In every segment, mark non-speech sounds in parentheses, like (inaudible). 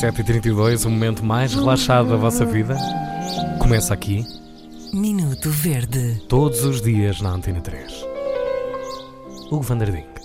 7h32, o momento mais relaxado da vossa vida. Começa aqui, Minuto Verde. todos os dias na Antena 3. Hugo van der Dink.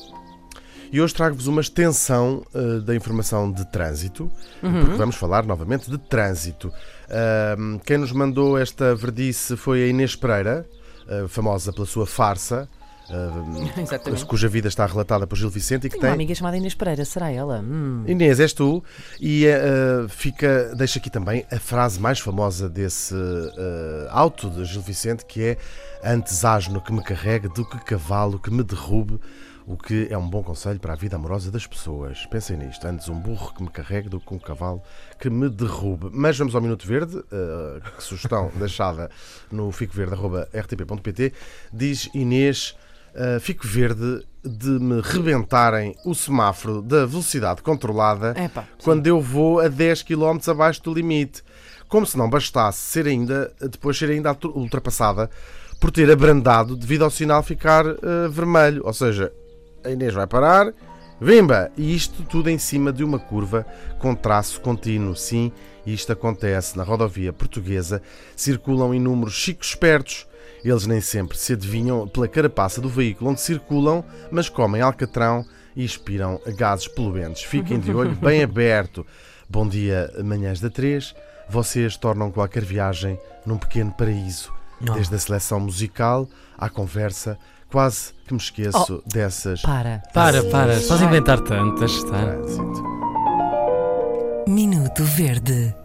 E hoje trago-vos uma extensão uh, da informação de trânsito, porque vamos falar novamente de trânsito. Uh, quem nos mandou esta verdice foi a Inês Pereira, uh, famosa pela sua farsa, (laughs) uh, cuja vida está relatada por Gil Vicente e que uma tem. amiga chamada Inês Pereira, será ela? Hum. Inês, és tu, e uh, fica, deixa aqui também a frase mais famosa desse uh, auto de Gil Vicente, que é antes asno que me carregue do que cavalo que me derrube, o que é um bom conselho para a vida amorosa das pessoas. Pensem nisto, antes um burro que me carregue do que um cavalo que me derrube. Mas vamos ao Minuto Verde, uh, que sugestão (laughs) deixada no ficoverde.rtp.pt, diz Inês... Uh, fico verde de me rebentarem o semáforo da velocidade controlada Epá, quando eu vou a 10 km abaixo do limite. Como se não bastasse ser ainda, depois ser ainda ultrapassada por ter abrandado devido ao sinal ficar uh, vermelho. Ou seja, a Inês vai parar, vimba! E isto tudo em cima de uma curva com traço contínuo. Sim, isto acontece na rodovia portuguesa. Circulam inúmeros chicos espertos. Eles nem sempre se adivinham pela carapaça do veículo onde circulam, mas comem alcatrão e expiram gases poluentes. Fiquem de olho bem (laughs) aberto. Bom dia, manhãs da 3. Vocês tornam qualquer viagem num pequeno paraíso. Oh. Desde a seleção musical à conversa, quase que me esqueço dessas. Para. Para, para, estás a inventar deixa estar. Trânsito. Minuto Verde.